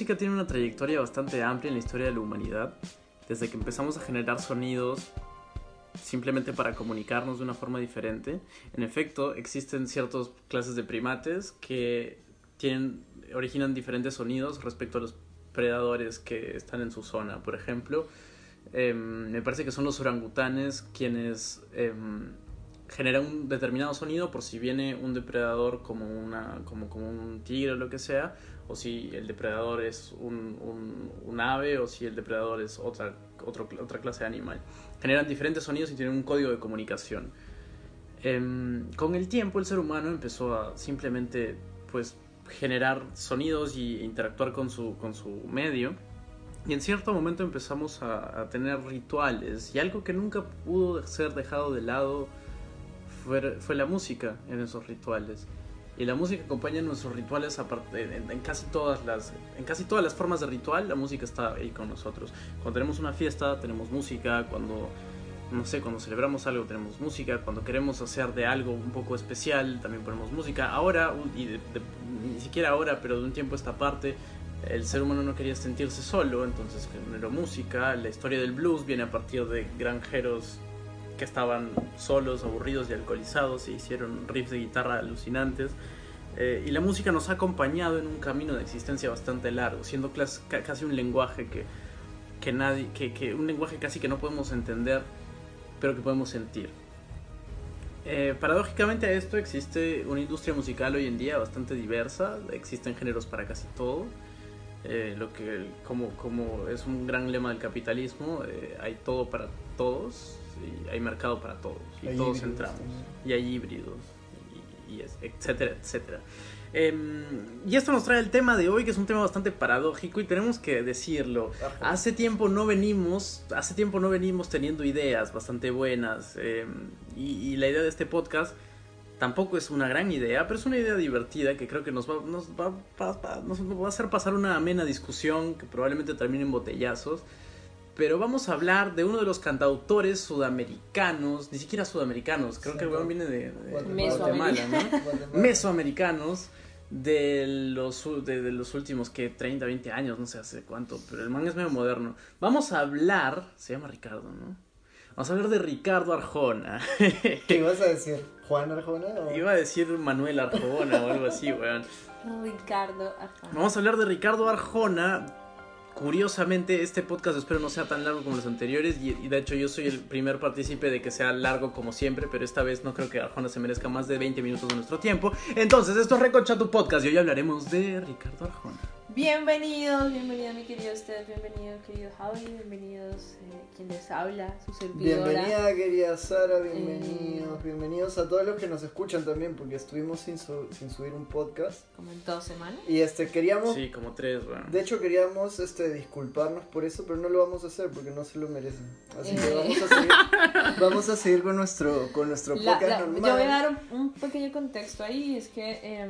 Música tiene una trayectoria bastante amplia en la historia de la humanidad, desde que empezamos a generar sonidos simplemente para comunicarnos de una forma diferente. En efecto, existen ciertas clases de primates que tienen, originan diferentes sonidos respecto a los predadores que están en su zona. Por ejemplo, eh, me parece que son los orangutanes quienes eh, generan un determinado sonido por si viene un depredador como, una, como, como un tigre o lo que sea, o si el depredador es un, ave o si el depredador es otra, otra clase de animal. Generan diferentes sonidos y tienen un código de comunicación. Eh, con el tiempo el ser humano empezó a simplemente pues generar sonidos y interactuar con su, con su medio. Y en cierto momento empezamos a, a, tener rituales y algo que nunca pudo ser dejado de lado fue, fue la música en esos rituales. Y la música acompaña nuestros rituales en, en, casi todas las, en casi todas las formas de ritual, la música está ahí con nosotros. Cuando tenemos una fiesta tenemos música, cuando no sé, cuando celebramos algo tenemos música, cuando queremos hacer de algo un poco especial también ponemos música. Ahora, y de, de, ni siquiera ahora, pero de un tiempo a esta parte, el ser humano no quería sentirse solo, entonces generó música. La historia del blues viene a partir de granjeros que estaban solos, aburridos y alcoholizados e hicieron riffs de guitarra alucinantes. Eh, y la música nos ha acompañado en un camino de existencia bastante largo, siendo casi un lenguaje que, que nadie, que, que, un lenguaje casi que no podemos entender, pero que podemos sentir. Eh, paradójicamente a esto existe una industria musical hoy en día bastante diversa, existen géneros para casi todo. Eh, lo que como, como es un gran lema del capitalismo, eh, hay todo para todos, y hay mercado para todos, y hay todos entramos, también. y hay híbridos, y, y es, etcétera, etcétera. Eh, y esto nos trae el tema de hoy, que es un tema bastante paradójico y tenemos que decirlo. Ajá. Hace tiempo no venimos, hace tiempo no venimos teniendo ideas bastante buenas eh, y, y, la idea de este podcast tampoco es una gran idea, pero es una idea divertida que creo que nos va, nos va, va, nos va a hacer pasar una amena discusión que probablemente termine en botellazos. Pero vamos a hablar de uno de los cantautores sudamericanos, ni siquiera sudamericanos, creo sí, que el weón viene de, de Guatemala, ¿no? Mesoamericanos de los, de, de, los últimos que 30, 20 años, no sé hace cuánto, pero el man es medio moderno. Vamos a hablar, se llama Ricardo, ¿no? Vamos a hablar de Ricardo Arjona. ¿Qué ibas a decir? ¿Juan Arjona? O... Iba a decir Manuel Arjona o algo así, weón. Ricardo Arjona. Vamos a hablar de Ricardo Arjona. Curiosamente, este podcast espero no sea tan largo como los anteriores y, de hecho yo soy el primer partícipe de que sea largo como siempre, pero esta vez no creo que Arjona se merezca más de 20 minutos de nuestro tiempo. Entonces, esto es Recocha tu podcast y hoy hablaremos de Ricardo Arjona. Bienvenidos, bienvenido mi querido Steph, bienvenido querido Javi, bienvenidos eh, quien les habla, su servidora. Bienvenida querida Sara, bienvenidos, eh... bienvenidos a todos los que nos escuchan también, porque estuvimos sin, su sin subir un podcast. Como en dos semanas. Y este, queríamos... Sí, como tres, bueno. De hecho queríamos este, disculparnos por eso, pero no lo vamos a hacer porque no se lo merecen. Así eh... que vamos a seguir, vamos a seguir con nuestro, con nuestro podcast la, la, normal. Yo voy a dar un, un pequeño contexto ahí, es que...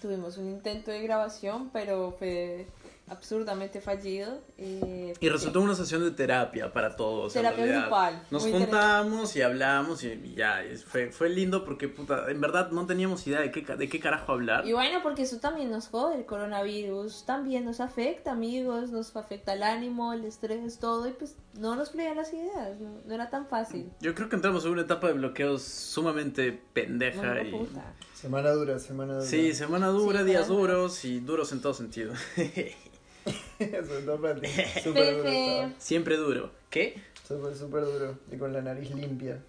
Tuvimos un intento de grabación, pero fue absurdamente fallido. Eh, y resultó una sesión de terapia para todos. Terapia grupal. Nos juntamos y hablamos y ya, fue, fue lindo porque puta, en verdad no teníamos idea de qué, de qué carajo hablar. Y bueno, porque eso también nos jode, el coronavirus también nos afecta, amigos, nos afecta el ánimo, el estrés, todo, y pues no nos fluían las ideas, no, no era tan fácil. Yo creo que entramos en una etapa de bloqueos sumamente pendeja y... Puta. Semana dura, semana dura. Sí, semana dura, Sí, días duros y duros en todo sentido. Sobre todo para ti. Súper duro. Siempre duro. ¿Qué? Súper, súper duro. Y con la nariz limpia.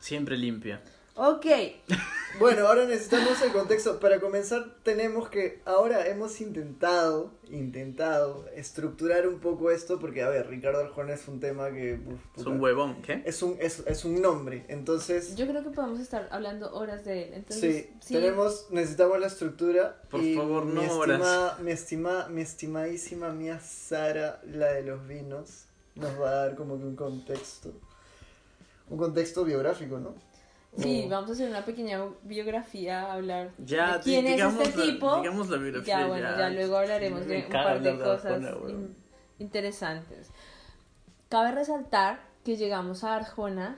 Siempre limpia. Ok. Bueno, ahora necesitamos el contexto. Para comenzar, tenemos que. Ahora hemos intentado, intentado estructurar un poco esto, porque, a ver, Ricardo Arjona es un tema que. uf, Es un huevón, ¿qué? Es un, es, es un nombre. Entonces, Yo creo que podemos estar hablando horas de él. Entonces, sí, tenemos, necesitamos la estructura. Por y favor, no mi horas. mi, estima, mi estimadísima mía Sara, la de los vinos, nos va a dar como que un contexto. Un contexto biográfico, ¿no? Sí, O- vamos a hacer una pequeña biografía, hablar Ya, de quién es este tipo. digamos la y biografía, ya, bueno, ya. ya, luego hablaremos de un par de cosas Arjona, weón. in- interesantes. Cabe resaltar que llegamos a Arjona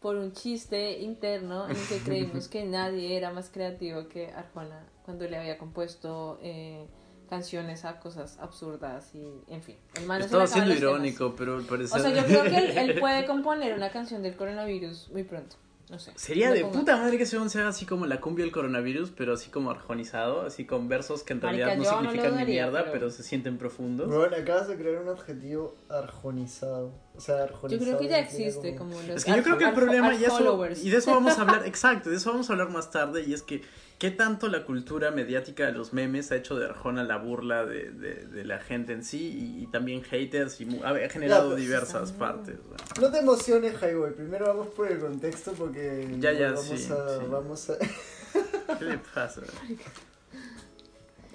por un chiste interno en que creímos que nadie era más creativo que Arjona cuando le había compuesto eh, canciones a cosas absurdas y en fin. El man Estaba siendo los temas. irónico, pero al parecer... O sea, yo creo que él, él puede componer una canción del coronavirus muy pronto. No sé. Sería de pongo. puta madre que ese sea así como la cumbia del coronavirus, pero así como arjonizado, así con versos que en Marica, realidad no yo significan ni mierda, pero- pero... se sienten profundos. Bueno, acabas de crear un adjetivo arjonizado. O sea, Yo arjonizado. creo que ya existe como los Es que yo creo que el problema, arjo- y, eso, followers. y de eso vamos a hablar, exacto, de eso vamos a hablar más tarde, y es que qué tanto la cultura mediática de los memes ha hecho de Arjona la burla de, de, de la gente en sí, y, y también haters, y mu- ha generado pues, diversas partes. ¿no? No te emociones, Highboy. Primero vamos por el contexto porque. Ya, ya, vamos sí, a, sí. Vamos a. ¿Qué le pasa?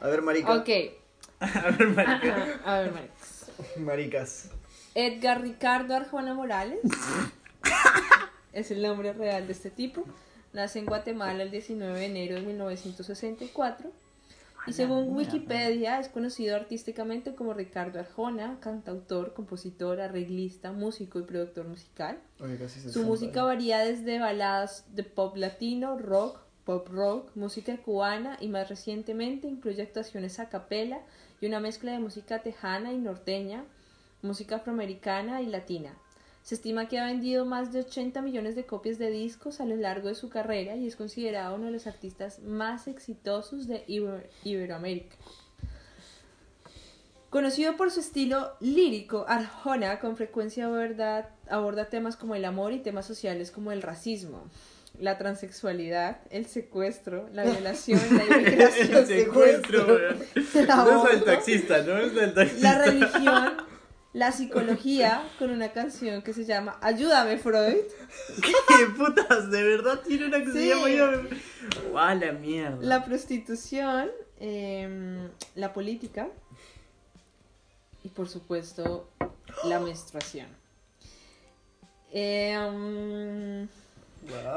A ver, marica. Ok. A ver, marica. A ver, Marix. Maricas. Edgar Ricardo Arjona Morales es el nombre real de este tipo. Nace en Guatemala el 19 de enero de 1964. Y según Wikipedia es conocido artísticamente como Ricardo Arjona, cantautor, compositor, arreglista, músico y productor musical. Su música varía desde baladas de pop latino, rock, pop rock, música cubana y más recientemente incluye actuaciones a capela y una mezcla de música tejana y norteña, música afroamericana y latina. Se estima que ha vendido más de 80 millones de copias de discos a lo largo de su carrera y es considerado uno de los artistas más exitosos de Iber- Iberoamérica. Conocido por su estilo lírico, Arjona con frecuencia aborda, aborda temas como el amor y temas sociales como el racismo, la transexualidad, el secuestro, la violación, la inmigración, El secuestro, el No es el taxista, no es el taxista. la religión, la psicología, con una canción que se llama Ayúdame Freud, ¿Qué putas? ¿De verdad tiene una que se Sí. llama? ¡Ah, la mierda! la prostitución, em, la política y por supuesto la menstruación. Wow.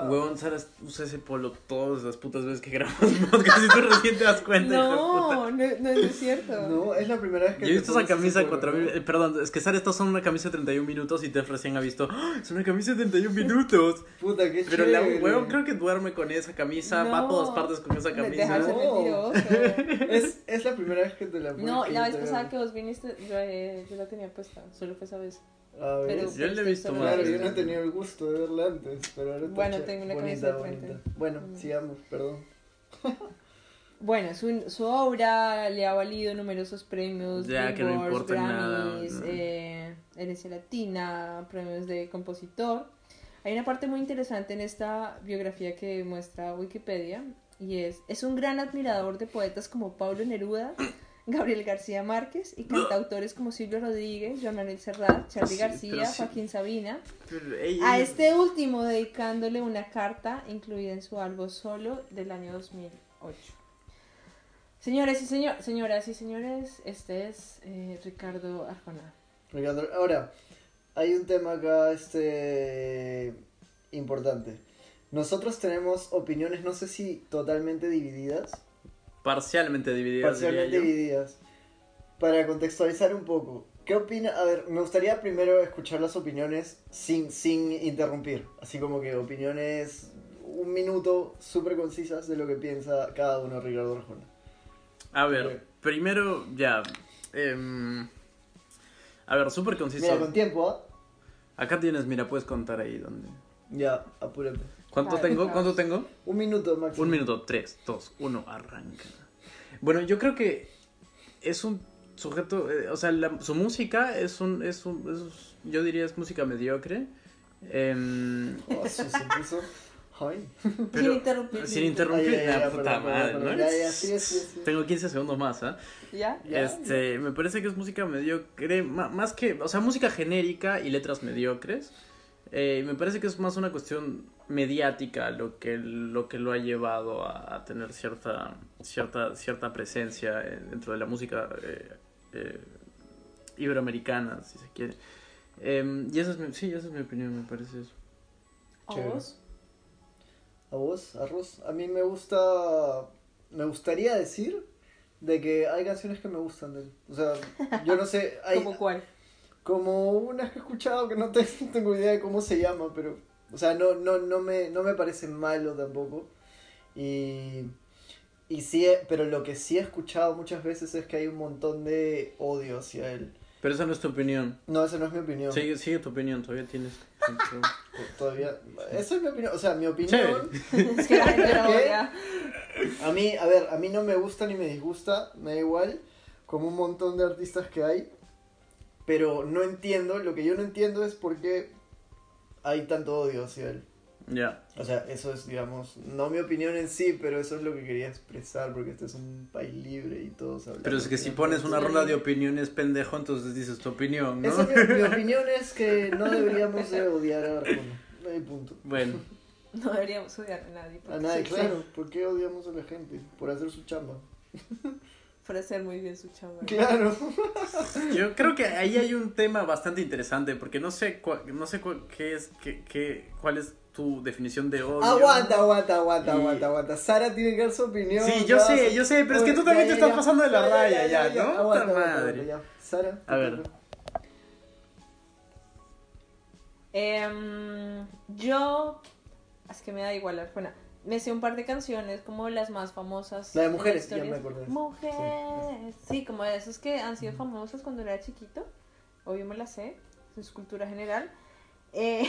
Huevón, Sara usa ese polo todas las putas veces que grabamos podcast y tú recién te das cuenta, no, no, no, no es cierto. No, es la primera vez que. Yo he visto esa camisa de polo, 4000. ¿no? eh, perdón, es que Sara está usando una camisa de 31 minutos y Tef recién ha visto. ¡Ah! Es una camisa de 31 minutos. Puta, qué Pero la chévere. huevón creo que duerme con esa camisa, va a todas No. partes con esa camisa. No. Es, es la primera vez que te la. No, la vez pasada que vos viniste, yo, eh, yo la tenía puesta, solo fue esa vez. Pero- Yo le he visto Claro, más. Claro, yo no he tenido el gusto de verla antes, pero ahora está Bueno, tengo una bonita, camisa de frente. bonita. Bueno, Mm. sigamos, perdón. Bueno, su, su obra le ha valido numerosos premios, Ya, que no importa nada, Grammys, no. eh, herencia latina, premios de compositor. Hay una parte muy interesante en esta biografía que muestra Wikipedia y es, es un gran admirador de poetas como Pablo Neruda, Gabriel García Márquez y cantautores como Silvio Rodríguez, Joan Manuel Serrat, Charly Sí, García, sí. Joaquín Sabina. A este último dedicándole una carta incluida en su álbum solo del año 2008. Señores y señor, señoras y señores, este es eh, Ricardo Arjona. Ricardo, Ahora, hay un tema acá este importante. Nosotros tenemos opiniones, no sé si totalmente divididas, Parcialmente divididas, parcialmente divididas. Para contextualizar un poco, ¿qué opina? A ver, me gustaría primero escuchar las opiniones sin, sin interrumpir. Así como que opiniones, un minuto, súper concisas de lo que piensa cada uno Ricardo Arjona. A ver, Ok. primero, ya. em, a ver, súper conciso. Mira, con tiempo, ¿ah? Acá tienes, mira, puedes contar ahí donde. Ya, apúrate. ¿Cuánto tengo? ¿Cuánto tengo? Un minuto máximo. Un minuto, tres, dos, uno, arranca. Bueno, yo creo que es un sujeto, eh, o sea, la- su música es un, es un, es- yo diría es música mediocre. em, Oh, sí, se puso. Ay. pero- Sin interrumpir. Sin interrumpir, Ay, ay, ay, la ya, puta perdón, madre, perdón, ¿no? Ya, ya, sí, sí, sí. Tengo 15 segundos más, ¿ah? ¿Ya? Ya, este, me parece que es música mediocre, ma- más que, o sea, música genérica y letras mediocres. Eh, me parece que es más una cuestión mediática lo que lo que lo ha llevado a, a tener cierta cierta cierta presencia dentro de la música eh, eh, iberoamericana, si se quiere. Eh, y esa es mi, sí, esa es mi opinión, me parece eso. ¿A vos? ¿A vos, Arroz? A mí me gusta. Me gustaría decir de que hay canciones que me gustan de él. O sea, yo no sé. Hay, ¿Cómo cuál? Como unas que he escuchado que no te- no tengo idea de cómo se llama, pero. O sea, no, no, no, me, no me parece malo tampoco. Y. Y sí, he- pero lo que sí he escuchado muchas veces es que hay un montón de odio hacia él. Pero esa no es tu opinión. No, esa no es mi opinión. Sigue, sigue tu opinión, todavía tienes. Todavía. Esa es mi opinión. O sea, mi opinión. Es que. A mí, a ver, a mí no me gusta ni me disgusta, me da igual, como un montón de artistas que hay, pero no entiendo, lo que yo no entiendo es por qué hay tanto odio hacia él. Ya. O sea, eso es, digamos, no mi opinión en sí, pero eso es lo que quería expresar, porque este es un país libre y todos hablan. Pero es que si pones una ronda de opiniones pendejo, entonces dices tu opinión, ¿no? Esa es mi, mi opinión es que no deberíamos de odiar a Arjona, no hay punto. Bueno, No deberíamos odiar a nadie. A nadie, sí, claro, ¿por qué odiamos a la gente? Por hacer su chamba. Por hacer muy bien su chamba. Claro. yo creo que ahí hay un tema bastante interesante, porque no sé, cua- no sé cua- qué es, qué, qué, cuál es tu definición de odio. Aguanta, aguanta, aguanta, Y- aguanta, aguanta. Sara tiene que dar su opinión. Sí, yo sé, yo sé, pero es que tú también ya, te ya, estás ya. pasando de la raya ya, ¿no? Aguanta, madre. aguanta, ya. Sara. A ver. Em, yo. Es que me da igual, Arjona. Me sé un par de canciones como las más famosas. La de mujeres, ya me acordé. Mujeres. Sí, como de esas que han sido famosas cuando era chiquito. Obvio me las sé. Es cultura general. Eh,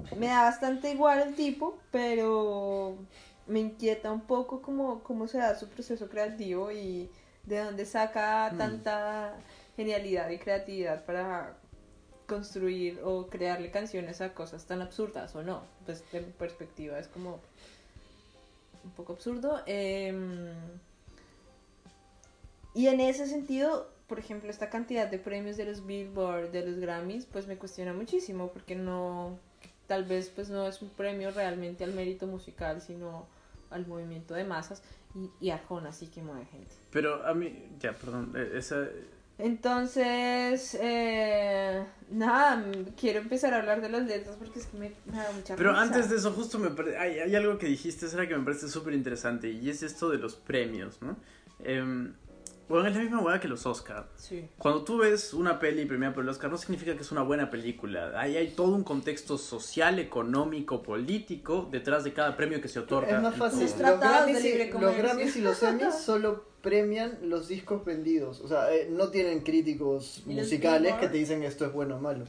me da bastante igual el tipo, pero me inquieta un poco cómo, cómo se da su proceso creativo y de dónde saca Mm. tanta genialidad y creatividad para construir o crearle canciones a cosas tan absurdas o no. Pues de mi perspectiva es como un poco absurdo. Em, y en ese sentido, por ejemplo, esta cantidad de premios de los Billboard, de los Grammys, pues me cuestiona muchísimo porque no, tal vez pues no es un premio realmente al mérito musical, sino al movimiento de masas y, y Arjona sí que mueve gente. Pero a mí, ya, perdón, eh, esa... Entonces, eh, nada, quiero empezar a hablar de las letras porque es que me, me da mucha Pero risa. antes de eso, justo me pare- hay, hay algo que dijiste, será que me parece súper interesante, y es esto de los premios, ¿no? Em, bueno, es la misma hueá que los Oscar. Sí. Cuando tú ves una peli premiada por el Oscar, no significa que es una buena película. Ahí hay todo un contexto social, económico, político detrás de cada premio que se otorga. Es más fácil. Los de libre. Grammys y los Emmys solo premian los discos vendidos. O sea, eh, no tienen críticos ¿Y los musicales que te dicen esto es bueno o malo.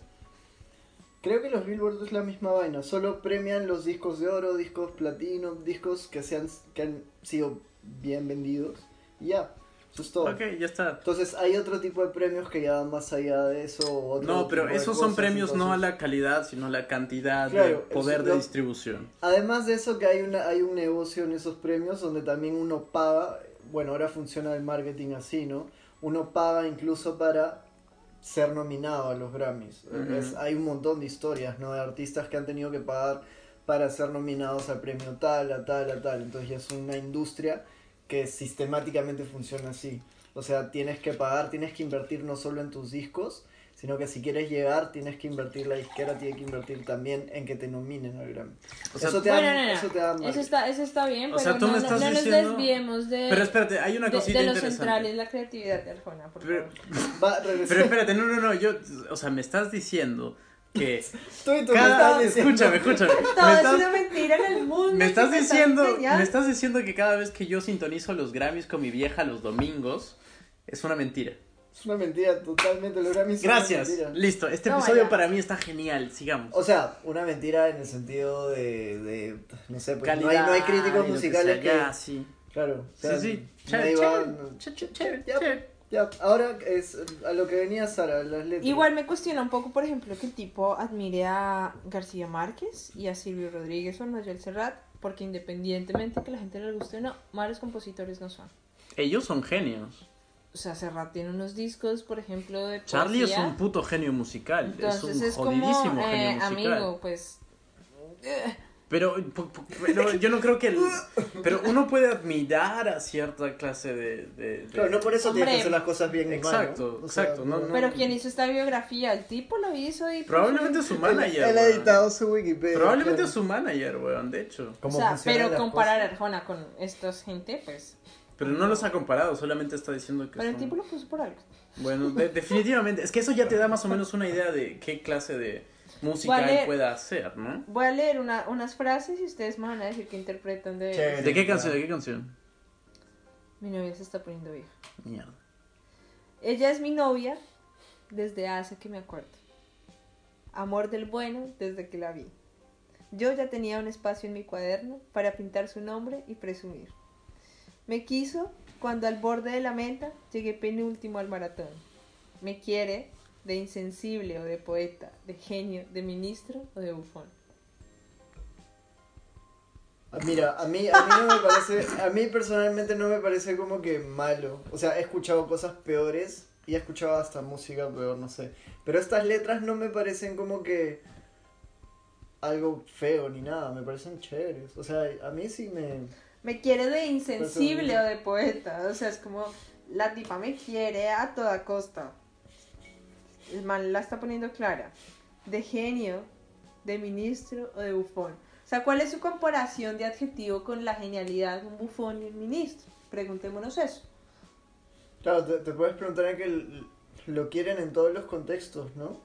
Creo que los Billboard es la misma vaina. Solo premian los discos de oro, discos platino, discos que, se han, que han sido bien vendidos. Y ya, eso es todo. Ok, ya está. Entonces hay otro tipo de premios que ya van más allá de eso. otro No, pero de esos son premios no a la calidad, sino a la cantidad de Claro, poder eso de lo- distribución. Además de eso que hay una hay un negocio en esos premios donde también uno paga, bueno, ahora funciona el marketing así, ¿no? Uno paga incluso para ser nominado a los Grammys. Es- hay un montón de historias, ¿no? De artistas que han tenido que pagar para ser nominados al premio tal, a tal, a tal. Entonces ya es una industria que sistemáticamente funciona así. O sea, tienes que pagar, tienes que invertir no solo en tus discos, sino que si quieres llegar, tienes que invertir, la disquera tiene que invertir también en que te nominen al Grammy. O sea, eso te Bueno, da, no, no, eso te da Eso está, eso está bien, O pero sea, tú no, me no- estás no nos diciendo- desviemos de, Pero espérate, hay una de, cosita de lo interesante. central es la creatividad de Arjona, por Pero, favor. Va, pero espérate, no, no, no, yo, o sea, me estás diciendo que Tú y tú me cada... estás diciendo- Escúchame, escúchame. Todo me es estás- una mentira en el mundo. Me estás diciendo, enseñando. me estás diciendo que cada vez que yo sintonizo los Grammys con mi vieja los domingos, es una mentira. Es una mentira totalmente. Los Grammys Gracias. mentira. Listo. Este No, episodio ya. para mí está genial. Sigamos. O sea, una mentira en el sentido de. de no sé, pues, no, hay, Calidad no hay críticos que musicales que. sea, Ya, sí. Claro. o sea, sí, sí. Chévere, chévere, chévere, chévere. Ya, ahora es a lo que venía Sara, las letras. Igual me cuestiona un poco, por ejemplo, que el tipo admire a García Márquez y a Silvio Rodríguez o a Noel Serrat, porque independientemente que la gente les guste o no, malos compositores no son. Ellos son genios. O sea, Serrat tiene unos discos, por ejemplo, de Charlie es poesía. un puto genio musical. Entonces es un es como, jodidísimo eh, genio musical. amigo, pues... eh, Pero, pero yo no creo que el, pero uno puede admirar a cierta clase de, de- de- Claro, no por eso tienes Hombre. que hacer las cosas bien y mal, ¿no? Exacto, sea, exacto, no, no. Pero quien hizo esta biografía, el tipo lo hizo y... pues, Probablemente su manager. él ha editado su Wikipedia. Probablemente claro. su manager, weón, de hecho. O sea, pero comparar a cosas. Arjona con esta gente, pues... Pero no los ha comparado, solamente está diciendo que Pero el son- tipo lo puso por algo. Bueno, de- definitivamente. Es que eso ya te da más o menos una idea de qué clase de música Vale. él pueda hacer, ¿no? Voy a leer una- unas frases y ustedes me van a decir qué interpretan de... Chévere. ¿De qué canción? ¿De qué canción? Mi novia se está poniendo vieja. Mierda. Ella es mi novia desde hace que me acuerdo. Amor del bueno desde que la vi. Yo ya tenía un espacio en mi cuaderno para pintar su nombre y presumir. Me quiso cuando al borde de la meta llegué penúltimo al maratón. Me quiere de insensible o de poeta, de genio, de ministro o de bufón. Ah, Mira, a mí, a mí no me parece, a mí personalmente no me parece como que malo. O sea, he escuchado cosas peores y he escuchado hasta música peor, no sé. Pero estas letras no me parecen como que algo feo ni nada, me parecen chéveres. O sea, a mí sí me... Me quiere de insensible Presumir. o de poeta. O sea, es como la tipa me quiere a toda costa. El man la está poniendo clara. De genio, de ministro o de bufón. O sea, ¿cuál es su comparación de adjetivo con la genialidad de un bufón y un ministro? Preguntémonos eso. Claro, te, te puedes preguntar en que lo quieren en todos los contextos, ¿no?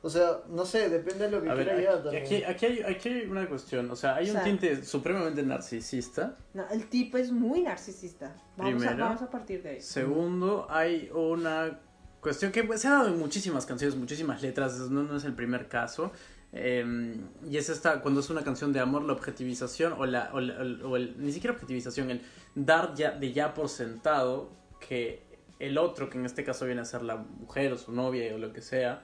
O sea, no sé, depende de lo que A quiera ya aquí, también. aquí, aquí hay, aquí hay una cuestión. O sea, hay un O sea- tinte supremamente narcisista. No, el tipo es muy narcisista. Vamos, a, Primero. vamos a partir de ahí. Segundo, hay una cuestión que pues, se ha dado en muchísimas canciones, muchísimas letras, no, no es el primer caso. eh, y es esta, cuando es una canción de amor, la objetivización, o, la, o, la- o el, ni siquiera objetivización, el dar ya, de ya por sentado que el otro, que en este caso viene a ser la mujer o su novia o lo que sea,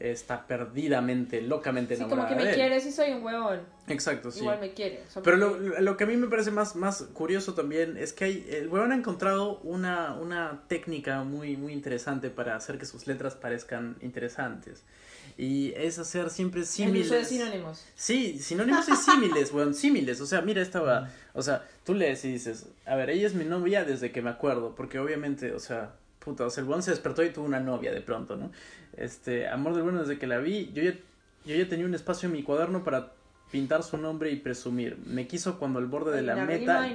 está perdidamente, locamente Sí, como enamorada que me de él. quiere si soy un huevón. Exacto, sí. Igual me quiere. Pero lo, lo que a mí me parece más, más curioso también es que hay, el weón ha encontrado una, una técnica muy, muy interesante para hacer que sus letras parezcan interesantes. Y es hacer siempre El símiles. uso de sinónimos. Sí, sinónimos y símiles, weón, símiles. O sea, mira, estaba. O sea, tú lees y dices, a ver, ella es mi novia desde que me acuerdo. Porque obviamente, o sea, puta, o sea, el weón se despertó y tuvo una novia de pronto, ¿no? Este, amor del bueno desde que la vi. Yo ya, yo ya tenía un espacio en mi cuaderno para pintar su nombre y presumir. Me quiso cuando al borde de la meta.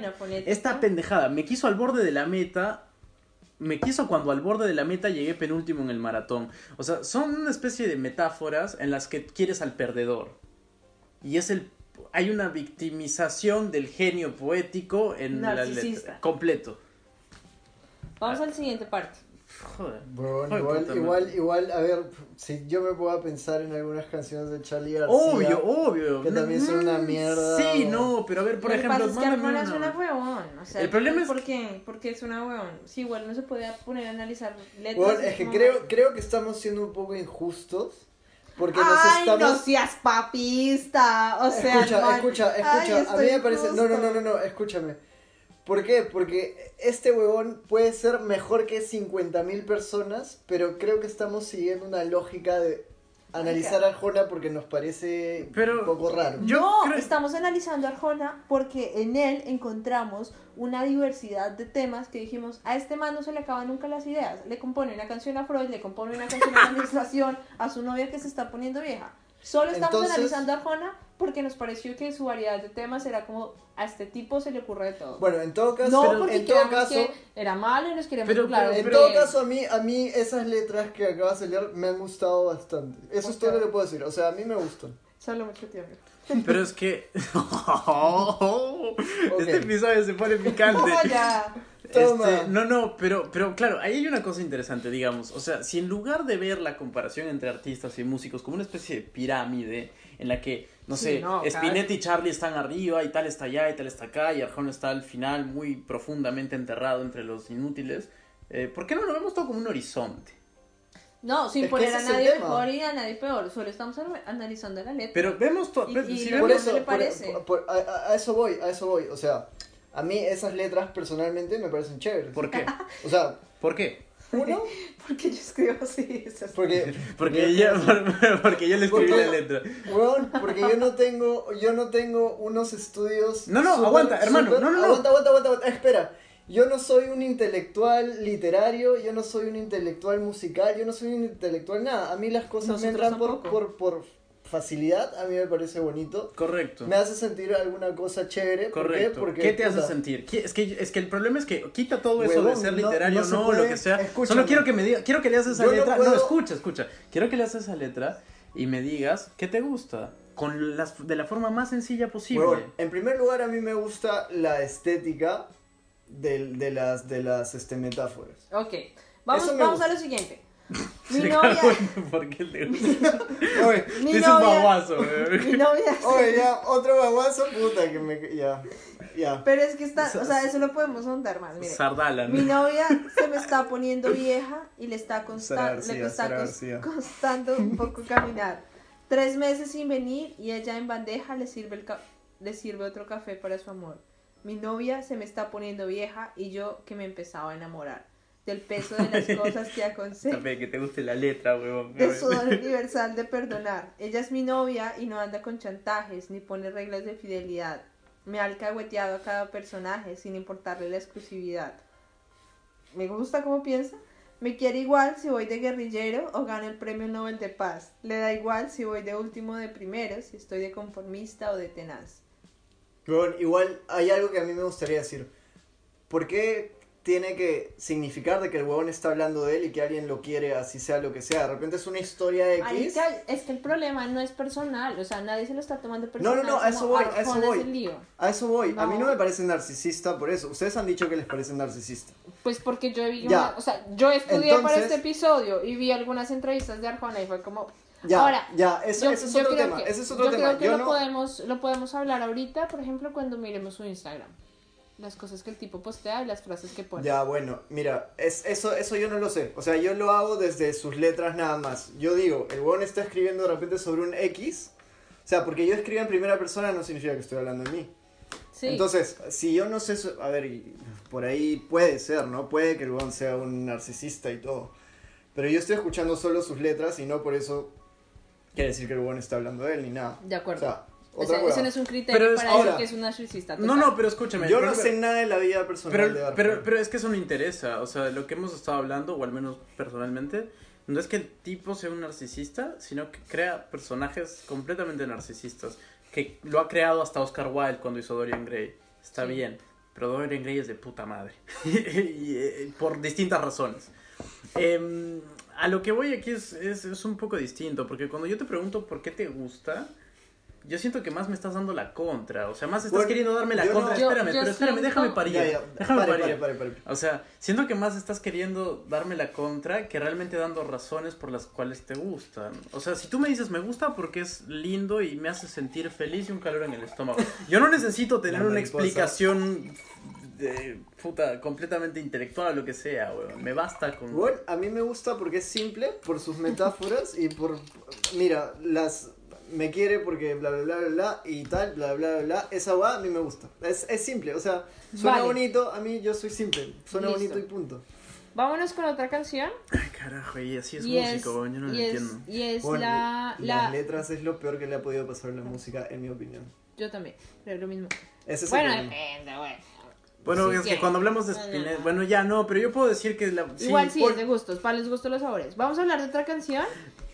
Esta pendejada, me quiso al borde de la meta. Me quiso cuando al borde de la meta llegué penúltimo en el maratón. O sea, son una especie de metáforas en las que quieres al perdedor. Y es el. Hay una victimización del genio poético en la letra. Completo. Vamos al siguiente parte. Joder. Bueno, Joder, igual, puta igual, igual, a ver, si yo me puedo pensar en algunas canciones de Charlie García. Obvio, obvio. que también son una mierda, Sí, o- no, pero a ver, por Lo ejemplo. pasa es que Arjona es una. huevón. O sea, El problema es- ¿Por qué? Porque es una huevón. Sí, igual no se puede poner a analizar letras. Bueno, es que creo, creo que estamos siendo un poco injustos. Porque nos Ay, estamos. no seas papista. O sea, escucha, man, escucha, ay, escucha. a mí me parece. No, no, injusto. no, no, no, escúchame. ¿Por qué? Porque este huevón puede ser mejor que 50.000 personas, pero creo que estamos siguiendo una lógica de analizar a Arjona porque nos parece Pero- un poco raro. Yo no, creo- estamos analizando a Arjona porque en él encontramos una diversidad de temas que dijimos, a este man no se le acaban nunca las ideas. Le compone una canción a Freud, le compone una canción a la administración, a su novia que se está poniendo vieja. Solo estamos Entonces- analizando a Arjona porque nos pareció que su variedad de temas era como, a este tipo se le ocurre de todo. Bueno, en todo caso, no porque en todo caso, que era malo y nos queríamos Pero- pero- en todo caso a mí, a mí esas letras que acabas de leer me han gustado bastante. Eso es todo lo que puedo decir. O sea, a mí me gustan. Solo mucho tiempo. Pero es que. Este episodio se pone picante. Este, no, no, pero, pero claro, ahí hay una cosa interesante, digamos. O sea, si en lugar de ver la comparación entre artistas y músicos como una especie de pirámide en la que, no Sí, sé, no, cada Spinetta y Charlie están arriba y tal está allá y tal está acá y Arjona está al final muy profundamente enterrado entre los inútiles, eh, ¿por qué no lo vemos todo como un horizonte? No, sin Es poner a nadie mejor y a nadie peor. Solo estamos analizando la letra. Pero vemos todo. Y- ve- y si vemos- Por ¿No eso, le parece? por- por- a, a- a eso voy, a eso voy. O sea, a mí esas letras personalmente me parecen chéveres. ¿Por qué? O sea, ¿Por qué? Uno, Porque yo escribo así. esas- porque... Porque yo, porque yo le escribí Porque- la letra. Weón, porque yo no tengo, yo no tengo unos estudios. No, no, aguanta, hermano, no, no, no. Aguanta, aguanta, aguanta, aguanta, espera. Yo no soy un intelectual literario, yo no soy un intelectual musical, yo no soy un intelectual nada. A mí las cosas me entran por, por facilidad, a mí me parece bonito. Correcto. Me hace sentir alguna cosa chévere. ¿Por Correcto. qué? Porque, ¿Qué te hace puta, sentir? ¿Qué- Es que, es que el problema es que quita todo eso de ser no- literario, no no, lo puede- que sea. escúchame. Solo quiero que me digas, quiero que leas esa Yo no letra. No, puedo- escucha, escucha. Quiero que leas esa letra y me digas qué te gusta. Con las, de la forma más sencilla posible. Huevón, en primer lugar, a mí me gusta la estética del- de, las, de las este, metáforas. Ok. Vamos, vamos a lo siguiente. Mi Se novia. cagó en- ¿Por qué te gusta? Oye, Mi es un novia. baguazo, Mi weón. novia. oye, ya, otro baguazo, puta, que me... Ya, ya. Pero es que está. O sea, eso lo podemos ahondar más. Mire. Sardala, Mi ¿no? novia se me está poniendo vieja y le está, consta- García, le está García. costando un poco caminar. Tres meses sin venir y ella en bandeja le sirve, el ca- le sirve otro café para su amor. Mi novia se me está poniendo vieja y yo que me empezaba a enamorar. Del peso de las cosas que aconsejo. Que te guste la letra, weón. De su don universal de perdonar. Ella es mi novia y no anda con chantajes ni pone reglas de fidelidad. Me ha alcahueteado a cada personaje sin importarle la exclusividad. Me gusta cómo piensa. Me quiere igual si voy de guerrillero o gano el premio Nobel de Paz. Le da igual si voy de último o de primero, si estoy de conformista o de tenaz. Pero igual hay algo que a mí me gustaría decir. ¿Por qué tiene que significar de que el huevón está hablando de él y que alguien lo quiere así sea lo que sea? De repente es una historia Ahí X. es que el problema no es personal, o sea, nadie se lo está tomando No, personal. no, no, a eso voy, a eso voy. A eso voy. A mí no No. me parece narcisista por eso. Ustedes han dicho que les parece narcisista. Pues porque yo vi, Ya. una- o sea, yo estudié para Entonces- este episodio y vi algunas entrevistas de Arjona y fue como, Ya, Ahora, ya, eso, yo, ese es yo otro tema. que, ese es otro yo tema. creo que Yo lo no- podemos, lo podemos hablar ahorita, por ejemplo, cuando miremos su Instagram, las cosas que el tipo postea y las frases que pone. Ya, bueno, mira, es, eso, eso yo no lo sé. O sea, yo lo hago desde sus letras nada más. Yo digo, el huevón está escribiendo de repente sobre un X. O sea, porque yo escribo en primera persona no significa que estoy hablando de mí. Sí. Entonces, si yo no sé, a ver, por ahí puede ser, ¿no? Puede que el huevón sea un narcisista y todo. Pero yo estoy escuchando solo sus letras y no por eso quiere decir que el huevón está hablando de él ni nada. de O acuerdo. sea, O otra hueá. no es un criterio Pero es- para ahora- decir que es un narcisista. No, total. no, pero escúchame. Yo pero- no sé nada de la vida personal de Pero, Arjona. pero, pero es que eso no interesa. O sea, lo que hemos estado hablando, o al menos personalmente, no es que el tipo sea un narcisista, sino que crea personajes completamente narcisistas. Que lo ha creado hasta Oscar Wilde cuando hizo Dorian Gray. Está Sí. bien. Pero Dorian Gray es de puta madre. y, eh, por distintas razones. Em, a lo que voy aquí es, es, es un poco distinto. Porque cuando yo te pregunto por qué te gusta. Yo siento que más me estás dando la contra, o sea, más estás Bueno, queriendo darme la no- contra. Yo- espérame, yo pero espérame, siento- déjame parir. Ya, ya, Déjame pare, parir. pare, pare, pare. O sea, siento que más estás queriendo darme la contra que realmente dando razones por las cuales te gustan. O sea, si tú me dices me gusta porque es lindo y me hace sentir feliz y un calor en el estómago. Yo no necesito tener una explicación de puta completamente intelectual o lo que sea, weón. Me basta con Bueno, a mí me gusta porque es simple, por sus metáforas y por... Mira, las... Me quiere porque bla bla bla bla bla y tal, bla bla bla bla. Esa va a mí me gusta. Es, es simple, o sea, suena Vale. bonito, a mí yo soy simple. Suena Listo. bonito y punto. Vámonos con otra canción. Ay, carajo, y así es y músico, weón. Yo no lo es, entiendo. y es Bueno, la, la... Las letras es lo peor que le ha podido pasar a la música, en mi opinión. Yo también, creo lo mismo. Ese es Bueno, el depende, bueno. Bueno, Sí, es que cuando hablamos de No, no, Spinetta, no. bueno, ya no, pero yo puedo decir que la Igual sí, por- es de gustos, para los gustos los sabores. Vamos a hablar de otra canción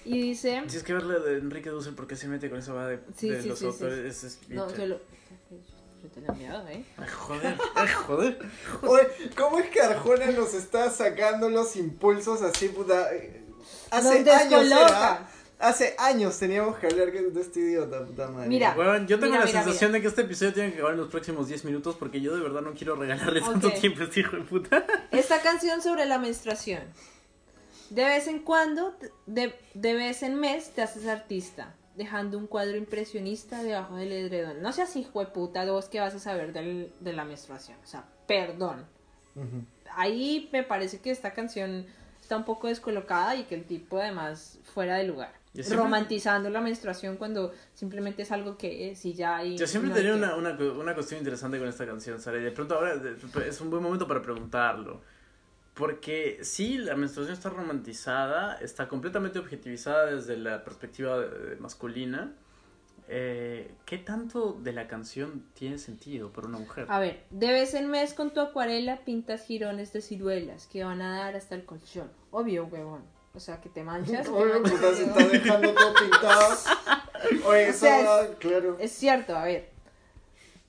y dice... Si es que verle de Enrique Dussel porque se mete con esa va de, Sí, de sí, los sí, sí. autores es No. Yo te lo he enviado, ¿eh? Ay, joder, ay, joder. Oye, ¿cómo es que Arjona nos está sacando los impulsos así, puta? Eh, Hace Nos años era, Hace años teníamos que hablar de este idiota, puta madre. Mira. Weón, yo tengo Mira, la mira, sensación de que este episodio tiene que acabar en los próximos 10 minutos porque yo de verdad no quiero regalarle tanto Ok. tiempo a este hijo de puta. Esta canción sobre la menstruación. De vez en cuando, de, de vez en mes, te haces artista, dejando un cuadro impresionista debajo del edredón. No seas hijo de puta, vos que vas a saber del- de la menstruación. O sea, perdón. Ahí me parece que esta canción está un poco descolocada y que el tipo además fuera de lugar. Siempre- Romantizando la menstruación cuando simplemente es algo que es y ya y Yo siempre no hay tenía que- una, una, una cuestión interesante con esta canción, Sara, y de pronto ahora es un buen momento para preguntarlo. Porque sí, la menstruación está romantizada, está completamente objetivizada desde la perspectiva masculina. Eh, ¿Qué tanto de la canción tiene sentido para una mujer? A ver, de vez en mes con tu acuarela pintas jirones de ciruelas que van a dar hasta el colchón. Obvio, huevón. O sea, que te manchas. manchas, puta, se está dejando todo pintado. Oye, eso sea, va, claro. Es cierto, a ver.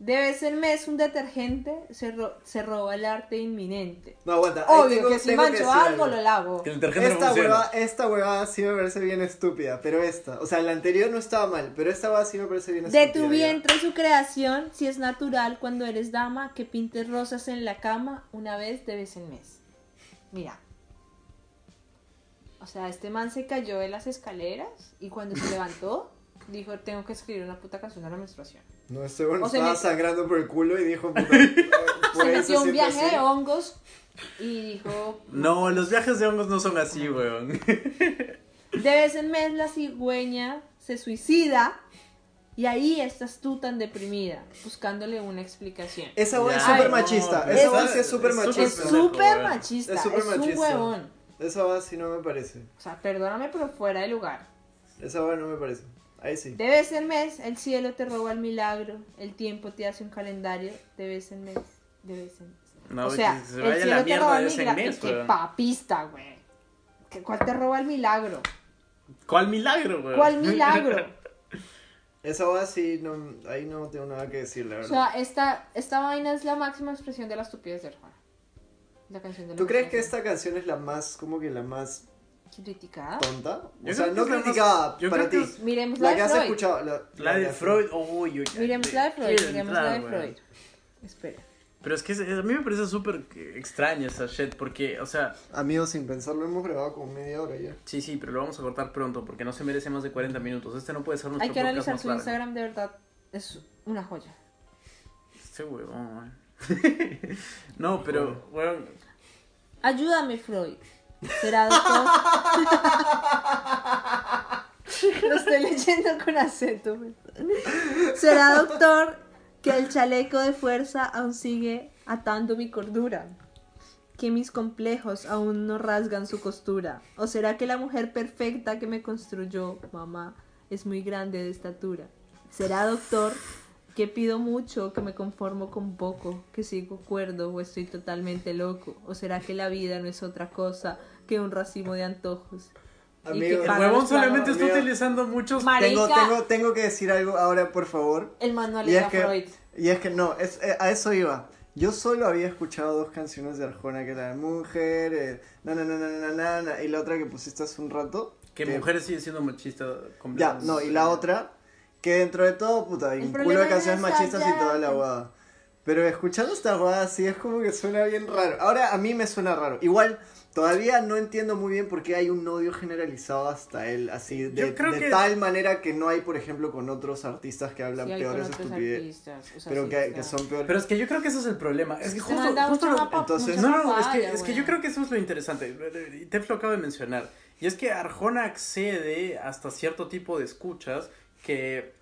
De vez en mes un detergente se, ro- se roba el arte inminente. No, aguanta. Obvio tengo- que si mancho algo lo lavo. Que el detergente no Esta huevada, esta huevada sí me parece bien estúpida, pero esta, o sea, la anterior no estaba mal, pero esta huevada sí me parece bien De estúpida. tu ya. vientre su creación, si es natural cuando eres dama, que pintes rosas en la cama una vez de vez en mes. Mira. O sea, este man se cayó de las escaleras y cuando se levantó, dijo, tengo que escribir una puta canción de la menstruación. No, este bueno O estaba me- sangrando por el culo y dijo, puta, por Se metió un viaje así. de hongos y dijo, No, los viajes de hongos no son así, weón. de vez en mes la cigüeña se suicida y ahí estás tú tan deprimida, buscándole una explicación. Esa huevada es súper no, machista, pero esa es- huevada sí es súper es machista. Es súper weón. machista, Es es, súper un machista. huevón. Esa huevada sí no me parece. O sea, perdóname, pero fuera de lugar. Esa huevada no me parece. Ahí sí. De vez en mes, el cielo te roba el milagro, el tiempo te hace un calendario, de vez en mes, de vez en mes. No, o sea, se el vaya la cielo te mierda roba de el ese milagro. mes, Qué papista, güey. ¿Qué- ¿Cuál te roba el milagro? ¿Cuál milagro, weón? ¿Cuál milagro? Esa huevada sí, no, ahí no tengo nada que decir, la O verdad. sea, esta, esta vaina es la máxima expresión de la estupidez de Arjona. La canción de la ¿Tú crees que esta canción es la más, como que la más ¿Criticada? tonta? Yo o sea, que no más- criticada yo para ti. que Miremos la, La que de has Freud. escuchado. La, La de que has- Freud, Miremos la de Freud, miremos la de. Freud. Espera. Pero es que es- a mí me parece súper extraña esa shit, porque, o sea, Amigos, sin pensarlo, hemos grabado como media hora ya. sí, sí, pero lo vamos a cortar pronto, porque no se merece más de 40 minutos. Este no puede ser nuestro Hay que analizar su. Instagram, de verdad. Es una joya. Este huevón, man. no, pero, Ayúdame, Freud. ¿Será doctor? Lo estoy leyendo con acento. ¿Será doctor que el chaleco de fuerza aún sigue atando mi cordura? Que mis complejos aún no rasgan su costura. ¿O será que la mujer perfecta que me construyó, mamá, es muy grande de estatura? ¿Será doctor que pido mucho, que me conformo con poco, que sigo cuerdo o estoy totalmente loco? ¿O será que la vida no es otra cosa que un racimo de antojos? Que Amigo, el huevón solamente está Amigo. utilizando muchos... Ma- Tengo, Marica. tengo, tengo que decir algo ahora, por favor. El manual Y de es que, Freud. y es que no, es, eh, a eso iba. Yo solo había escuchado dos canciones de Arjona, que era Mujer, eh, na, na, na, na, na, na, na, y la otra que pusiste hace un rato. Que mujeres siguen siendo machistas Ya, completamente. no, y la otra, que dentro de todo, puta, hay un culo de canciones machistas y toda la guada. Pero escuchando esta guada sí es como que suena bien raro. Ahora a mí me suena raro. Igual, todavía no entiendo muy bien por qué hay un odio generalizado hasta él, así, de, Yo creo de que- tal manera que no hay, por ejemplo, con otros artistas que hablan Sí, peores artistas, o sea, Pero sí, que, que son peores. Pero es que yo creo que ese es el problema. Es que Se justo, justo lo- papa- entonces- No, no, es que, es que yo creo que eso es lo interesante. Y Tef lo acaba de mencionar. Y es que Arjona accede hasta cierto tipo de escuchas que,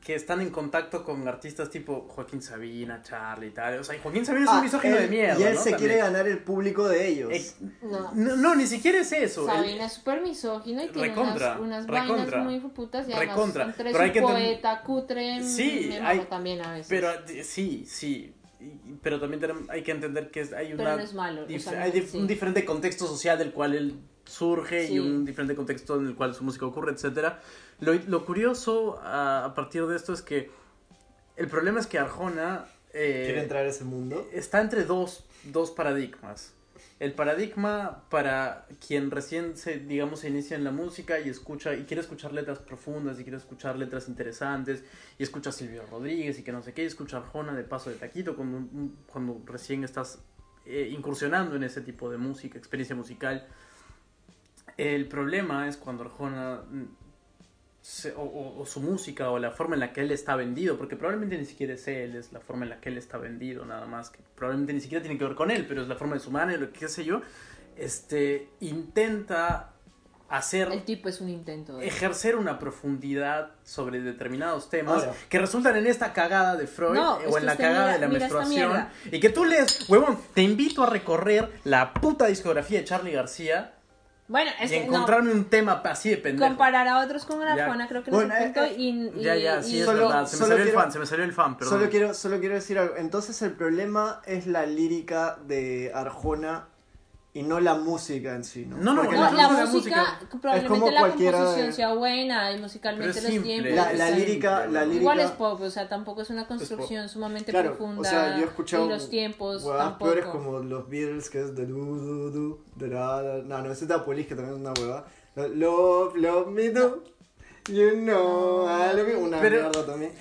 que están en contacto con artistas tipo Joaquín Sabina, Charlie y tal. O sea, Joaquín Sabina es un Ah, misógino él- de mierda. Y él ¿no? se También. quiere ganar el público de ellos. Eh, No. no, no, ni siquiera es eso. Él- Sabina es súper misógino y tiene Recontra, unas, unas recontra, vainas muy putas y además recontra. entre Pero hay que poeta cutre Sí, hay- también a veces. Pero sí, sí. Pero también tenemos- hay que entender que es- hay Pero una no es malo, o sea, hay dif- sí. un diferente contexto social del cual él surge Sí. y un diferente contexto en el cual su música ocurre, etcétera. Lo, lo curioso a, a partir de esto es que el problema es que Arjona eh, Quiere entrar a ese mundo. está entre dos, dos paradigmas. el paradigma para quien recién se, digamos, se inicia en la música y escucha, y quiere escuchar letras profundas, y quiere escuchar letras interesantes, y escucha a Silvio Rodríguez y que no sé qué, y escucha a Arjona de paso de taquito cuando, cuando recién estás eh, incursionando en ese tipo de música, experiencia musical. El problema es cuando Arjona o, su música o la forma en la que él está vendido, porque probablemente ni siquiera es él, es la forma en la que él está vendido, nada más, que probablemente ni siquiera tiene que ver con él, pero es la forma de su mano, lo que qué sé yo, este, intenta hacer... El tipo es un intento. Ejercer una profundidad sobre determinados temas que resultan en esta cagada de Freud o en la cagada de la menstruación. Y que tú lees, huevón, te invito a recorrer la puta discografía de Charlie García bueno, es y encontrarme un tema así de pendejo. Comparar a otros con Arjona creo que no es punto eh, y, Ya, ya, sí, es verdad. Se me salió el fan, se me salió el fan, perdón. Solo quiero, solo quiero decir algo. Entonces el problema es la lírica de Arjona y no la música en sí, ¿no? No, no, la, la, música, probablemente la composición sea buena y musicalmente los tiempos. La, la, lírica, la lírica. Igual es pop, o sea, tampoco es una construcción sumamente profunda. O sea, yo he escuchado. Y los tiempos. tampoco. peores como los Beatles, que es de du, du, du, de da. No, no, ese es de Police, que también es una hueva. Love, love me do. You know, una mierda también.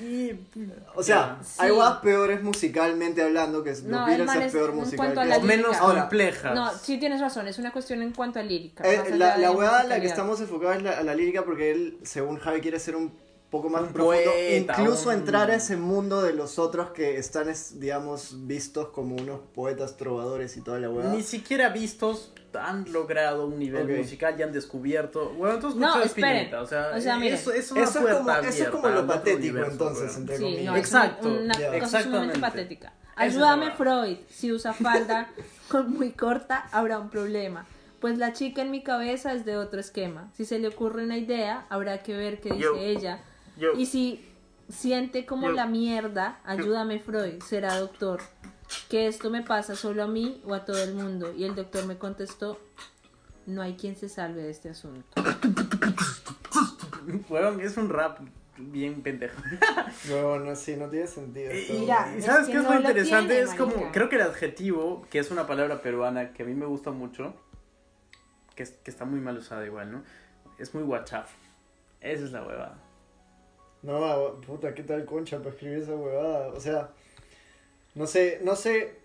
o sea, hay guas peores musicalmente hablando que no, los Beatles es peor musical. O menos complejas. No, sí tienes razón, es una cuestión en cuanto a lírica. Eh, la la hueá la que estamos enfocados es la, la lírica porque él, según Javi, quiere ser un poco más profundo, incluso entrar a ese mundo de los otros que están, digamos, vistos como unos poetas trovadores y toda la hueá. Ni siquiera vistos han logrado un nivel musical y han descubierto. Bueno, entonces no, esperen. o sea, o sea eso, es una eso, es como, eso es como lo patético, entonces, entre sí, no, Exacto. Una, una cosa sumamente patética. Ayúdame, Freud. Si usa falda muy corta, habrá un problema. Pues la chica en mi cabeza es de otro esquema. Si se le ocurre una idea, habrá que ver qué dice ella. Y si siente como la mierda, ayúdame, Freud. Será doctor que esto me pasa solo a mí o a todo el mundo. Y el doctor me contestó, no hay quien se salve de este asunto. Bueno, es un rap bien pendejo. Bueno, sí, no tiene sentido. Y, sabes qué es muy interesante, es como, creo que el adjetivo, que es una palabra peruana que a mí me gusta mucho, que, que está muy mal usada igual, ¿no? Es muy guachaf. Esa es la huevada. No, puta, ¿qué tal concha para escribir esa huevada? O sea, no sé, no sé,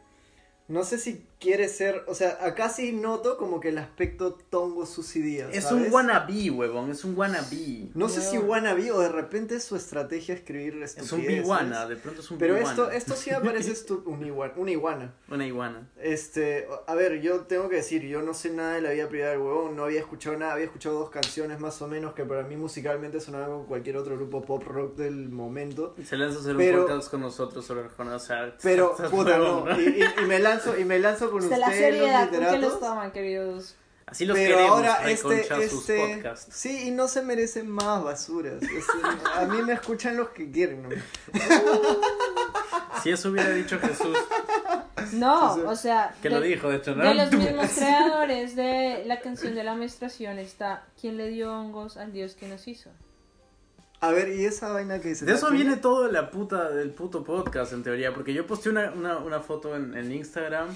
no sé si quiere ser, o sea, acá sí noto como que el aspecto tongo suicidia. Es un wannabe, huevón, es un wannabe. No, sé si wannabe o de repente su estrategia es escribir Es un iguana, de pronto es un Pero esto, esto sí me parece un iguana, una iguana. Una iguana. Este, a ver, yo tengo que decir, yo no sé nada de la vida privada del huevón, no había escuchado nada, había escuchado dos canciones más o menos que para mí musicalmente sonaban como cualquier otro grupo pop rock del momento. Se lanza a hacer un podcast con nosotros sobre Arjona, o sea, Pero, puta, no, y, y, me lanzo, y me lanzo con ustedes, la seriedad los literatos. los toman, queridos. Así los Pero queremos, ahora este, este. Sí, y no se merecen más basuras. a mí me escuchan los que quieren. si eso hubiera dicho Jesús. No, o sea. Que lo dijo, de hecho, ¿no? De los mismos creadores de la canción de la menstruación está ¿Quién le dio hongos al Dios que nos hizo? A ver, ¿y esa vaina que dice? De eso viene todo la puta del puto podcast, en teoría. Porque yo posté una, una, una foto en, en Instagram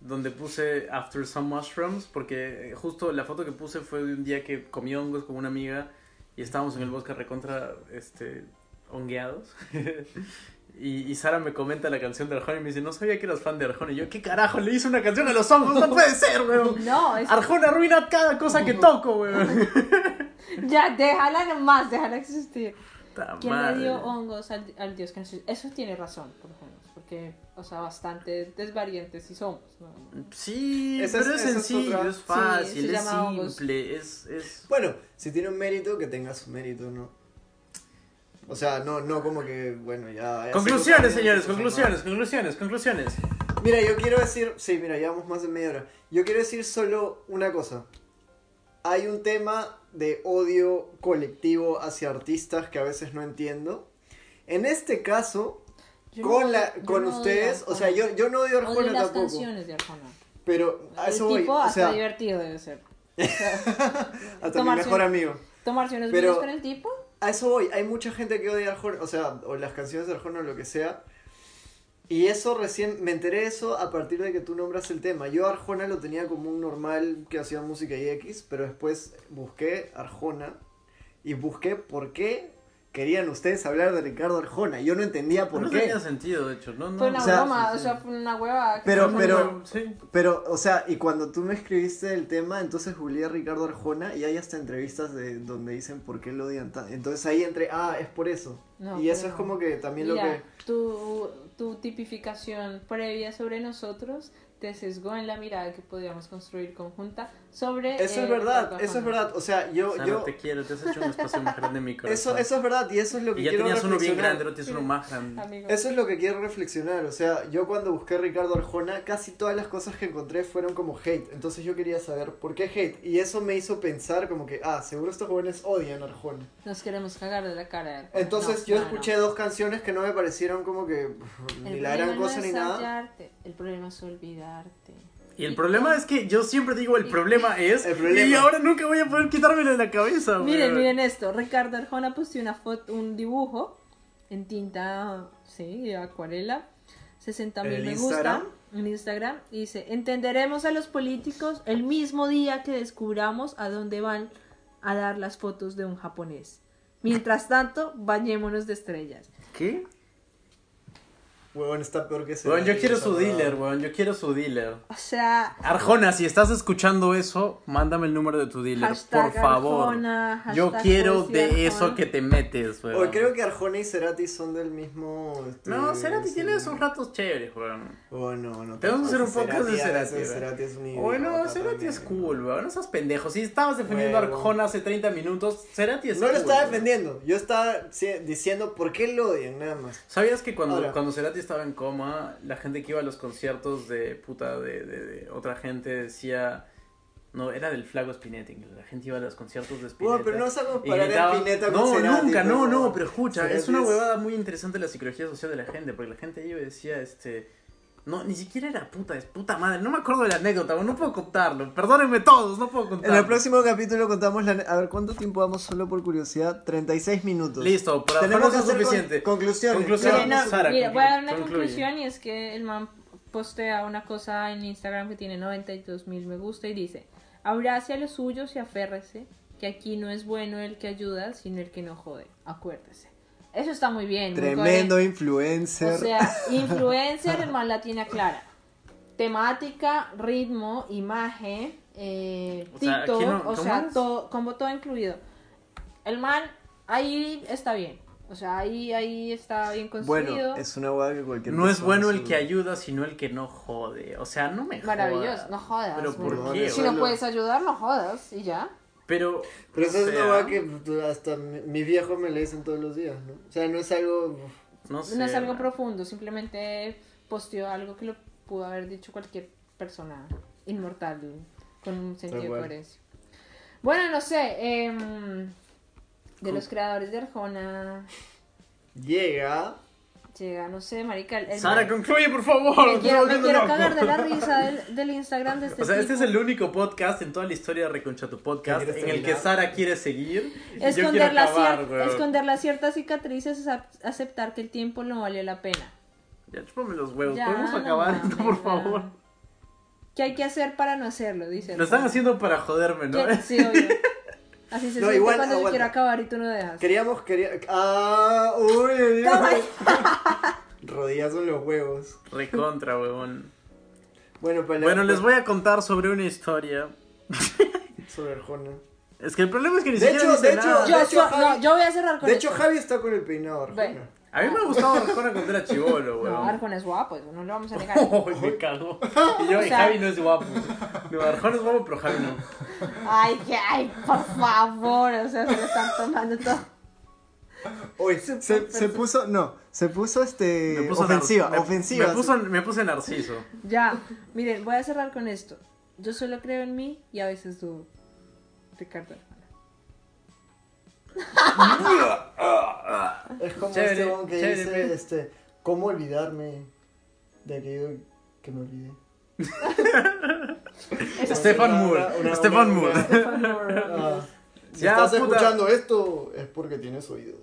donde puse After Some Mushrooms, porque justo la foto que puse fue de un día que comí hongos con una amiga y estábamos en el bosque recontra este, hongueados. y, y, Sara me comenta la canción de Arjona y me dice, no sabía que eras fan de Arjona. Y yo, ¿qué carajo? Le hice una canción a los hongos, no puede ser, weón. No, Arjona arruina cada cosa que toco, weón. ya, déjala nomás, déjala existir. ¿Quién le dio hongos al, al dios que Eso tiene razón, por ejemplo que, o sea, bastante desvariantes sí somos, ¿no? Sí, pero es, sencillo, es, fácil, es simple, es, es... Bueno, si tiene un mérito, que tenga su mérito, ¿no? O sea, no, no como que, bueno, ya... Conclusiones, señores, conclusiones, conclusiones, conclusiones. Mira, yo quiero decir, sí, mira, llevamos más de media hora. Yo quiero decir solo una cosa. Hay un tema de odio colectivo hacia artistas que a veces no entiendo. En este caso, con, la, con ustedes, o sea, yo, yo no odio Arjona odio las tampoco. canciones de Arjona. Pero a eso el tipo voy. hasta divertido debe ser. hasta mi mejor amigo. Tomarse unos Pero, con el tipo. A eso voy. Hay mucha gente que odia Arjona, o sea, o las canciones de Arjona o lo que sea. Y eso recién, me enteré eso a partir de que tú nombras el tema. Yo Arjona lo tenía como un normal que hacía música y X, pero después busqué Arjona y busqué por qué querían ustedes hablar de Ricardo Arjona. Yo no entendía por no qué. tenía sentido, de hecho. No, no, Fue una o sea, broma, sí, o sea, fue una hueva. que Pero- se pero- Sí. Pero, o sea, y cuando tú me escribiste el tema, entonces googleé a Ricardo Arjona y hay hasta entrevistas de donde dicen por qué lo odian tanto. Entonces ahí entré, ah, es por eso. No, y eso pero- es como que también lo que... tu, tu tipificación previa sobre nosotros te sesgó en la mirada que podíamos construir conjunta sobre... Eso eh, es verdad, eso es verdad. O sea, yo... Sara, yo te quiero, te has hecho un espacio más grande en mi corazón. eso, eso es verdad y eso es lo que y ya quiero tenías uno bien grande, ahora tienes uno más grande. Amigo. Eso es lo que quiero reflexionar, o sea, yo cuando busqué Ricardo Arjona, casi todas las cosas que encontré fueron como hate, entonces yo quería saber por qué hate, y eso me hizo pensar como que, ah, seguro estos jóvenes odian a Arjona. Nos queremos cagar de la cara. de. Entonces No, yo no, no. escuché dos canciones que no me parecieron como que ni la gran no cosa ni nada. hallarte, el problema es olvidarte. Y el problema es que yo siempre digo el problema es El problema. y ahora nunca voy a poder quitármelo de la cabeza. Miren, miren esto. Ricardo Arjona puso una foto, un dibujo en tinta, sí, acuarela. 60 ¿En mil me gusta en Instagram. Y dice, entenderemos a los políticos el mismo día que descubramos a dónde van a dar las fotos de un japonés. Mientras tanto, bañémonos de estrellas. ¿Qué? Huevón, está peor que ese. Weón, yo quiero su dealer, weón, yo quiero su dealer. O sea, Arjona, si estás escuchando eso, mándame el número de tu dealer, por favor. Arjona, yo quiero de eso que te metes, weón. Oye, creo que Arjona y Cerati son del mismo... este, No, Cerati sí. tiene esos ratos chéveres, weón. Oh, no, no. Tenemos que hacer un podcast de Cerati, veces weón. Cerati es un Bueno, Cerati también. es cool, weón. No seas pendejo. Si estabas defendiendo a. Arjona hace 30 minutos, Cerati es No cool. lo estaba weón. defendiendo, yo estaba diciendo por qué lo odian, nada más. ¿Sabías que cuando, Ahora. cuando Cerati estaba en coma, la gente que iba a los conciertos de puta de, de- de otra gente decía. No, era del Flaco Spinetti. La gente iba a los conciertos de Spinetta. Bueno, pero no a gritaba- Spinetta con No, Cerati, nunca, no, no, pero escucha, Cerati es una huevada muy interesante la psicología social de la gente, porque la gente iba y decía, este. No, ni siquiera era puta, es puta madre. No me acuerdo de la anécdota, no puedo contarlo. Perdónenme todos, no puedo En contarlo. el próximo capítulo contamos la... A ver, ¿cuánto tiempo vamos solo por curiosidad? 36 minutos. Listo, para Tenemos que hacer con- suficiente. conclusiones. Conclusión. Mira, no, Sara, mira, voy a dar una concluye. conclusión y es que el man postea una cosa en Instagram que tiene 92 mil me gusta y dice, abrace a los suyos y aférrese, que aquí no es bueno el que ayuda, sino el que no jode, acuérdese. Eso está muy bien. Tremendo influencer. O sea, influencer, el man la tiene clara. Temática, ritmo, imagen, eh, O sea, TikTok, aquí no- o ¿cómo sea, es? todo, como todo incluido. El man ahí está bien. O sea, ahí, ahí está bien construido. bueno, es una hueá que cualquier No es bueno el que ayuda, sino el que no jode. O sea, no me Maravilloso, jodas. no jodas. Pero. ¿por qué? Si no lo- puedes ayudar, no jodas y ya. Pero. Pero eso es una hueá que hasta mi- mis viejos me le dicen todos los días, ¿no? O sea, no es algo... No, sé, no es algo profundo, simplemente posteó algo que lo pudo haber dicho cualquier persona inmortal con un sentido de coherencia. Bueno, no sé, em, de los creadores de Arjona Llega... llega, no sé, marica, el, Sara, me concluye, por favor. quiero, me me quiero cagar de la risa del, del Instagram de este O sea, este es el único podcast en toda la historia de Reconcha tu Podcast ¿Quieres en el que? Sara quiere seguir. y yo quiero Esconder, las acabar, cier- weón. esconder las ciertas cicatrices es aceptar que el tiempo no valió la pena. Ya, chúpame los huevos. Ya, ¿Podemos no acabar esto, por favor? ¿Qué hay que hacer para no hacerlo? Dice. Lo están haciendo para joderme, ¿no? ¿Qué? Sí, obvio. Así se No, siente igual, cuando yo aguanta. quiero acabar y tú no dejas. Queríamos, quería... Ah, uy. Rodillazo en los huevos. Recontra, huevón. Bueno, pues Bueno, les voy a contar sobre una historia. Sobre Arjona. Es que el problema es que ni De siquiera hecho- dice de hecho-. Yo, de hecho, Javi- no, yo voy a cerrar con De hecho, esto. Javi está con el peinado Arjona. A mí me gustaba Arjona cuando era chivolo, No, huevón. Arjona es guapo, eso no lo vamos a negar. Uy, me cago. Y yo, O y sea- Javi no es guapo. No, Arjona es guapo, pero Javi no. Ay, que, ay, por favor, o sea, se lo están tomando todo. Oye, se, se puso, no, se puso este Me puso ofensiva, nar- me- ofensiva. Me, puso, me puse narciso. Ya, miren, voy a cerrar con esto. Yo solo creo en mí y a veces dudo. Ricardo. Es como Chévere, este que chévere, dice, este, ¿cómo olvidarme de aquello que me olvidé? Stefan Moore. Stefan una- Moore. Ah, si Ya, estás puta. escuchando esto es porque tienes oídos.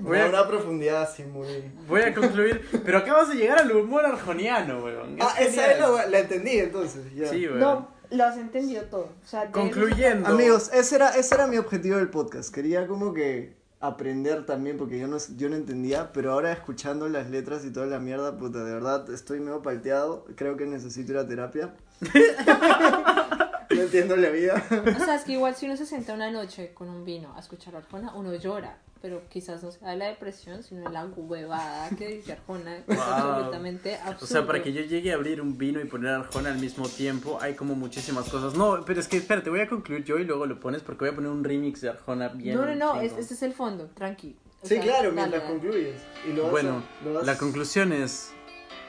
Voy a- Una profundidad así muy... Voy a concluir. Pero acabas de llegar al humor arjoniano, weón. Es Ah, esa es la, la entendí entonces. ya. Sí, weón. No, lo has entendido todo. O sea, Concluyendo. Amigos, ese era, ese era mi objetivo del podcast. Quería como que aprender también porque yo no, yo no entendía, pero ahora escuchando las letras y toda la mierda, puta, de verdad estoy medio palteado. Creo que necesito ir a terapia. no entiendo la vida. O sea, es que igual si uno se sienta una noche con un vino a escuchar Arjona, uno llora. Pero quizás no sea de la depresión, sino de la huevada que dice Arjona. que Es Wow. absolutamente absurdo. O sea, para que yo llegue a abrir un vino y poner Arjona al mismo tiempo, hay como muchísimas cosas. No, pero es que espérate, voy a concluir yo y luego lo pones porque voy a poner un remix de Arjona bien. No, no, no, es- este es el fondo, tranqui. O Sí, sea, claro, mientras concluyes. Y lo vas a- Bueno, lo vas- la conclusión es.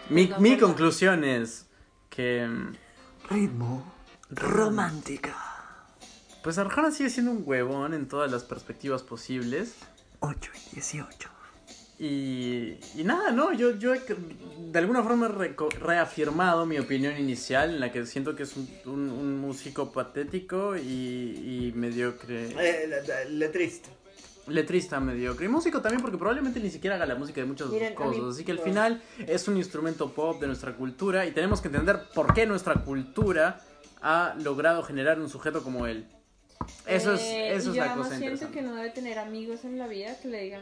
Mi, No, mi conclusión es que. Ritmo romántica. Pues Arjona sigue siendo un huevón en todas las perspectivas posibles. 8 y 18. Y, y nada, no, yo, yo he de alguna forma he reafirmado mi opinión inicial en la que siento que es un, un- un músico patético y, y mediocre. Eh, letrista. Letrista mediocre. Y músico también porque probablemente ni siquiera haga la música de muchas Miren, cosas. mí- Así que al final es un instrumento pop de nuestra cultura y tenemos que entender por qué nuestra cultura ha logrado generar un sujeto como él. Eso es, Eh, eso y es yo la además cosa siento interesante. que no debe tener amigos en la vida que le digan,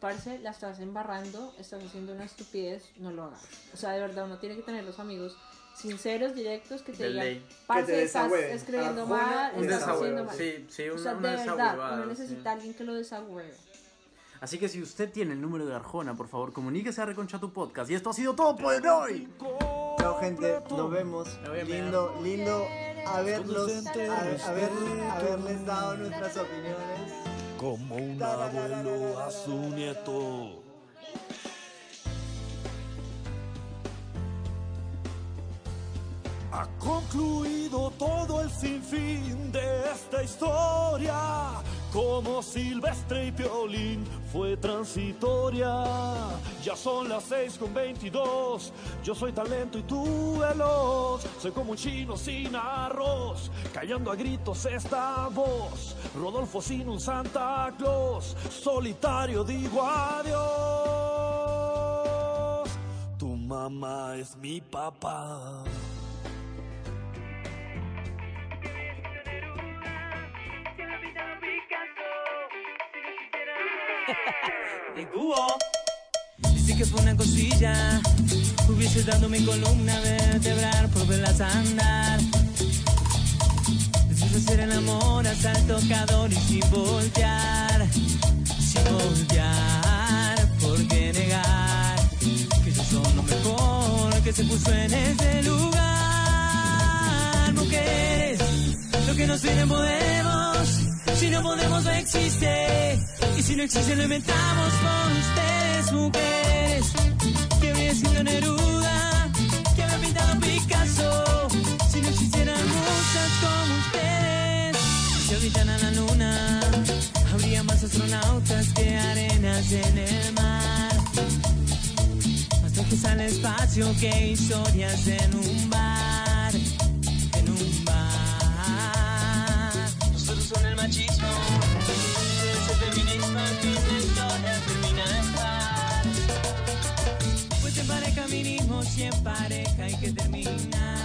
parce, la estás embarrando, estás haciendo una estupidez, no lo hagas. O sea, de verdad, uno tiene que tener los amigos sinceros, directos, que te De digan, ley. parce, te estás escribiendo Arjona, mal, un estás haciendo mal. Sí, sí, o una, sea, una de verdad, uno sí. necesita a alguien que lo desahueve. Así que si usted tiene el número de Arjona, por favor, comuníquese a Reconcha tu podcast. Y esto ha sido todo por hoy. Chao gente, nos vemos. Lindo, lindo haberlos, a- haber, haberles dado nuestras opiniones. como un abuelo a su nieto. Ha concluido todo el sinfín de esta historia. Como Silvestre y Piolín fue transitoria. Ya son las 6 con 22. Yo soy talento y tú veloz. Soy como un chino sin arroz. Callando a gritos esta voz. Rodolfo sin un Santa Claus. Solitario digo adiós. Tu mamá es mi papá. Sí que fue una cosilla, hubiese dado mi columna vertebral por verlas andar. Después de hacer el amor hasta el tocador y sin voltear, sin voltear, ¿por qué negar? Que ellos son lo mejor que se puso en este lugar. Mujeres, lo que nos viene podemos, si no podemos no existe. Y si no existe lo inventamos por ustedes, mujeres. Que habría sido Neruda, que había pintado Picasso. Si no existieran muchas como ustedes. Si habitan a la luna, habría más astronautas que arenas en el mar. Más viajes al espacio que historias en un bar. Mínimo, si en pareja hay que terminar.